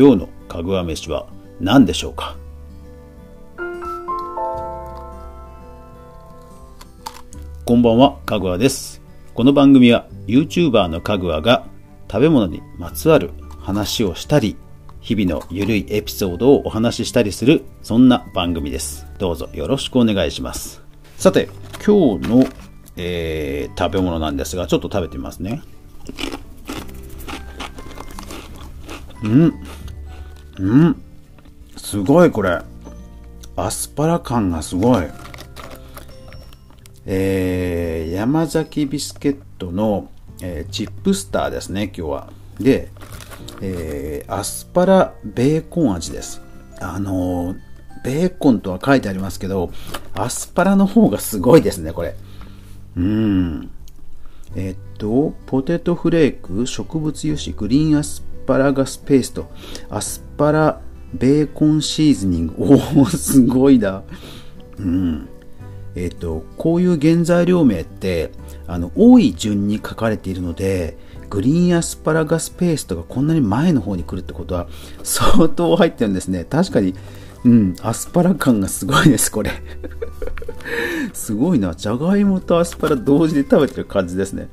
今日のかぐわ飯は何でしょうか？こんばんは、かぐわです。この番組は YouTuber のかぐわが食べ物にまつわる話をしたり、日々のゆるいエピソードをお話ししたりする、そんな番組です。どうぞよろしくお願いします。さて、今日の、えー、食べ物なんですが、ちょっと食べてみますね。うん。うん。すごいこれ。アスパラ感がすごい。えー、山崎ビスケットの、えー、チップスターですね、今日は。で、えー、アスパラベーコン味です。あの、ベーコンとは書いてありますけど、アスパラの方がすごいですね、これ。うん。えっと、ポテトフレーク、植物油脂、グリーンアスパラガスペースト、アスパラベーコンシーズニング。おお、すごいだ。うん。えっと、こういう原材料名って、あの、多い順に書かれているので、グリーンアスパラガスペーストがこんなに前の方に来るってことは、相当入ってるんですね。確かに、うん、アスパラ感がすごいです、これ。すごいな。じゃがいもとアスパラ同時で食べてる感じですね。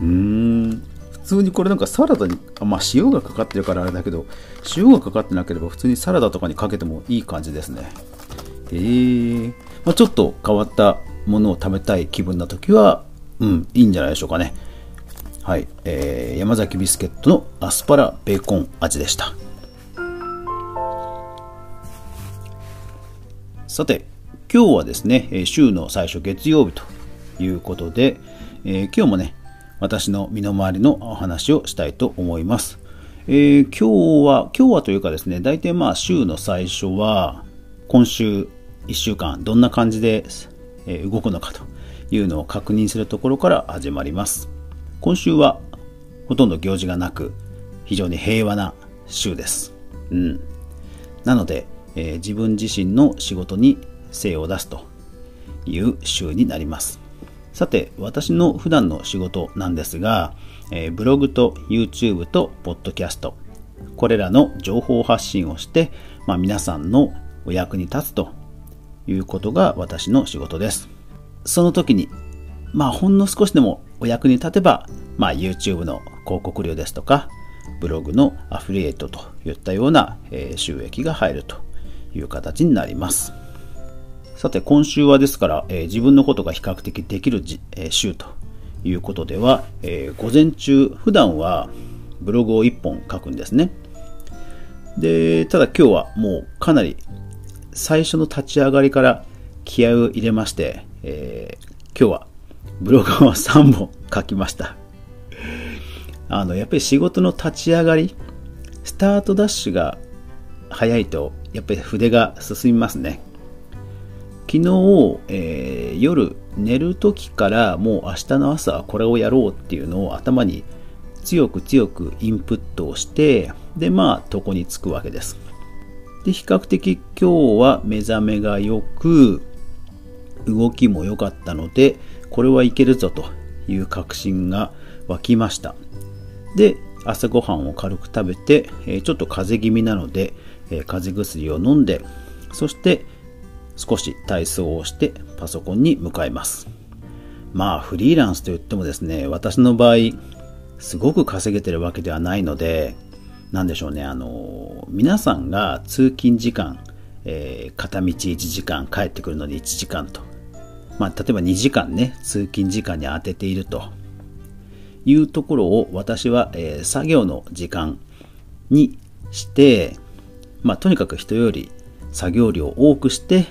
うーん。普通にこれなんかサラダに、まあ塩がかかってるからあれだけど、塩がかかってなければ普通にサラダとかにかけてもいい感じですね。えー、まあ、ちょっと変わったものを食べたい気分な時は、うん、いいんじゃないでしょうかね。はい、えー、山崎ビスケットのアスパラベーコン味でした。さて、今日はですね、週の最初月曜日ということで、えー、今日もね、私の身の回りのお話をしたいと思います。えー、今日は、今日はというかですね、大体まあ週の最初は、今週1週間どんな感じで、動くのかというのを確認するところから始まります。今週はほとんど行事がなく、非常に平和な週です。うん。なので、えー、自分自身の仕事に精を出すという週になります。さて、私の普段の仕事なんですが、えー、ブログと YouTube とポッドキャスト、これらの情報発信をして、まあ、皆さんのお役に立つということが私の仕事です。その時に、まあ、ほんの少しでもお役に立てば、まあ、YouTube の広告料ですとか、ブログのアフリエイトといったような、収益が入るという形になります。さて、今週はですから、えー、自分のことが比較的できるじ、えー、週ということでは、えー、午前中、普段はブログを1本書くんですね。で、ただ今日はもうかなり最初の立ち上がりから気合を入れまして、え今日はブログを3本書きました。あの、やっぱり仕事の立ち上がり、スタートダッシュが早いと、やっぱり筆が進みますね。昨日、えー、夜寝る時からもう明日の朝これをやろうっていうのを頭に強く強くインプットをしてでまあ床につくわけです。で比較的今日は目覚めが良く動きも良かったのでこれはいけるぞという確信が湧きました。で朝ごはんを軽く食べて、えちょっと風邪気味なので、え風邪薬を飲んでそして少し体操をしてパソコンに向かいます。まあフリーランスといってもですね、私の場合、すごく稼げてるわけではないので、なんでしょうね、あの、皆さんが通勤時間、えー、片道1時間帰ってくるのに1時間と。まあ、例えば2時間ね、通勤時間に当てているというところを私は、えー、作業の時間にして、まあ、とにかく人より作業量を多くして、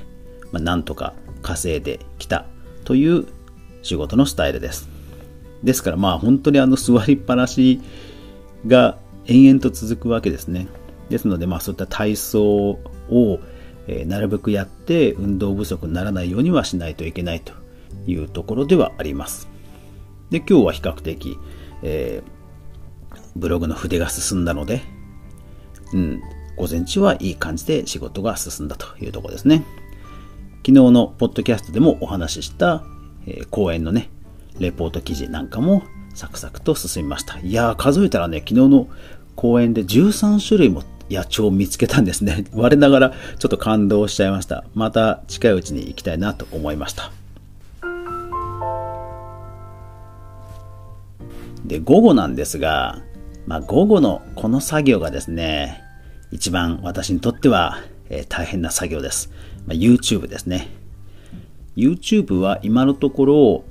まあ、なんとか稼いできたという仕事のスタイルです。ですからまあ本当にあの座りっぱなしが延々と続くわけですね。ですのでまあそういった体操を、なるべくやって運動不足にならないようにはしないといけないというところではあります。で今日は比較的、えー、ブログの筆が進んだので、うん、午前中はいい感じで仕事が進んだというところですね。昨日のポッドキャストでもお話しした、えー、講演のね、レポート記事なんかもサクサクと進みました。いやー、数えたらね、昨日の講演で13種類も野鳥を見つけたんですね。我ながらちょっと感動しちゃいました。また近いうちに行きたいなと思いました。で、午後なんですが、まあ、午後のこの作業がですね、一番私にとっては、えー、大変な作業です。まあ、YouTube ですね。YouTube は今のところ、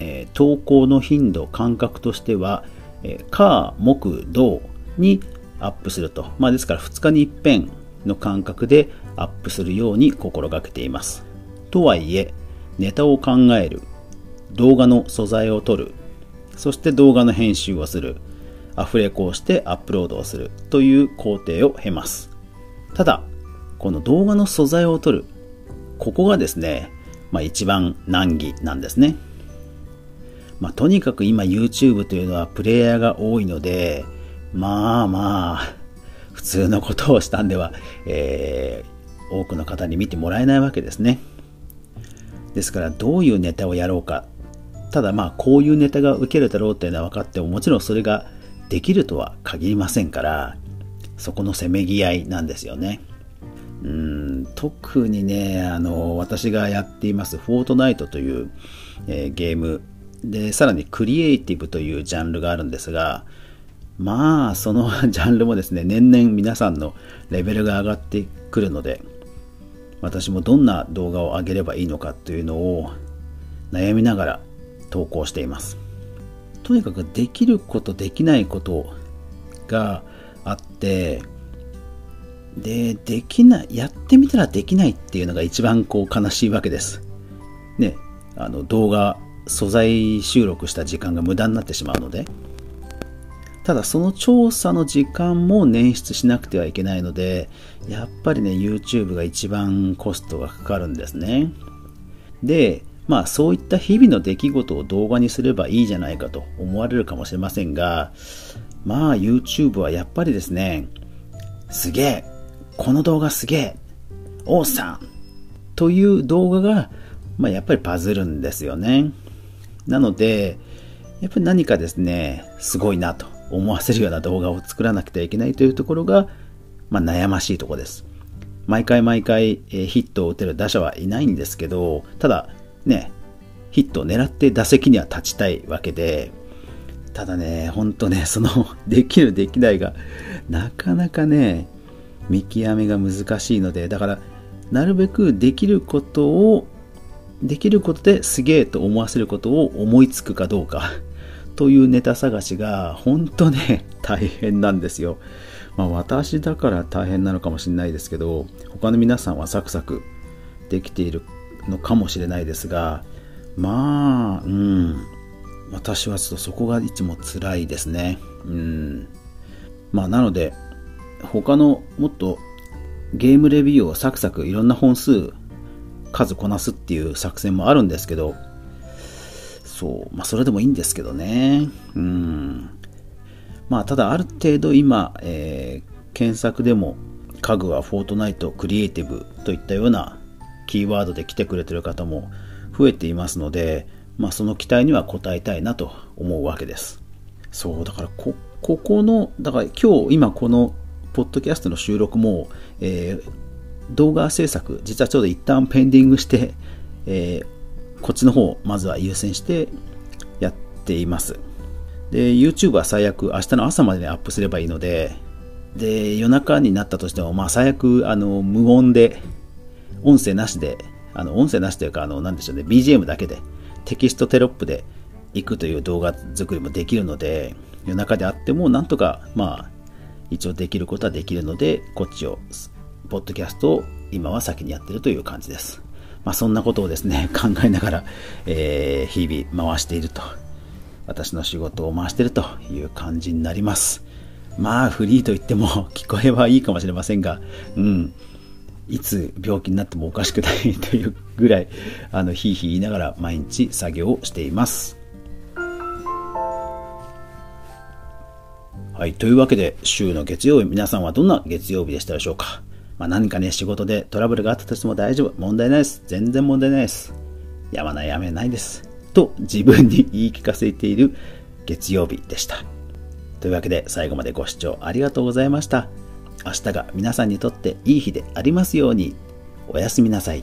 えー、投稿の頻度、感覚としては、えー、火、木、土にアップすると。まあ、ですから2日に一遍の感覚でアップするように心がけています。とはいえ、ネタを考える、動画の素材を撮る、そして動画の編集をする、アフレコをしてアップロードをするという工程を経ます。ただ、この動画の素材を撮る、ここがですね、まあ一番難儀なんですね。まあとにかく今 YouTube というのはプレイヤーが多いので、まあまあ、普通のことをしたんでは、えー、多くの方に見てもらえないわけですね。ですからどういうネタをやろうか。ただまあこういうネタが受けるだろうっていうのは分かってももちろんそれができるとは限りませんから、そこのせめぎ合いなんですよね。うん特にね、あの、私がやっていますフォートナイトという、えー、ゲームで、さらにクリエイティブというジャンルがあるんですが、まあ、その ジャンルもですね、年々皆さんのレベルが上がってくるので、私もどんな動画を上げればいいのかというのを悩みながら投稿しています。とにかくできることできないことがあって、で、できない、やってみたらできないっていうのが一番こう悲しいわけです。ね、あの動画、素材収録した時間が無駄になってしまうので。ただその調査の時間も捻出しなくてはいけないので、やっぱりね、YouTube が一番コストがかかるんですね。で、まあそういった日々の出来事を動画にすればいいじゃないかと思われるかもしれませんが、まあ YouTube はやっぱりですね、すげえこの動画すげえ王さんという動画が、まあ、やっぱりバズるんですよね。なので、やっぱり何かですね、すごいなと思わせるような動画を作らなくてはいけないというところが、まあ、悩ましいところです。毎回毎回、えヒットを打てる打者はいないんですけど、ただね、ヒットを狙って打席には立ちたいわけで、ただね、ほんとね、そのできるできないが、なかなかね、見極めが難しいのでだからなるべくできることをできることですげえと思わせることを思いつくかどうかというネタ探しが本当ね大変なんですよ。まあ私だから大変なのかもしれないですけど他の皆さんはサクサクできているのかもしれないですがまあうん私はちょっとそこがいつも辛いですね。うんまあなので他のもっとゲームレビューをサクサクいろんな本数数こなすっていう作戦もあるんですけど、そう、まあそれでもいいんですけどね。うん。まあただある程度今、えー、検索でも家具はフォートナイトクリエイティブといったようなキーワードで来てくれてる方も増えていますので、まあその期待には応えたいなと思うわけです。そう、だからこ、ここの、だから今日今このポッドキャストの収録も、えー、動画制作、実はちょうど一旦ペンディングして、えー、こっちの方、まずは優先してやっています。で、YouTube は最悪明日の朝までにアップすればいいので、で、夜中になったとしても、まあ最悪、あの、無音で、音声なしで、あの、音声なしというか、あの、なんでしょうね、BGM だけで、テキストテロップで行くという動画作りもできるので、夜中であっても、なんとか、まあ、一応できることはできるので、こっちを、ポッドキャストを今は先にやってるという感じです。まあそんなことをですね、考えながら、えー、日々回していると。私の仕事を回しているという感じになります。まあフリーと言っても 聞こえはいいかもしれませんが、うん。いつ病気になってもおかしくない というぐらい、あの、ひいひい言いながら毎日作業をしています。はい。というわけで、週の月曜日、皆さんはどんな月曜日でしたでしょうか？まあ、何かね、仕事でトラブルがあったとしても大丈夫。問題ないです。全然問題ないです。やまないやめないです。と自分に 言い聞かせている月曜日でした。というわけで、最後までご視聴ありがとうございました。明日が皆さんにとっていい日でありますように。おやすみなさい。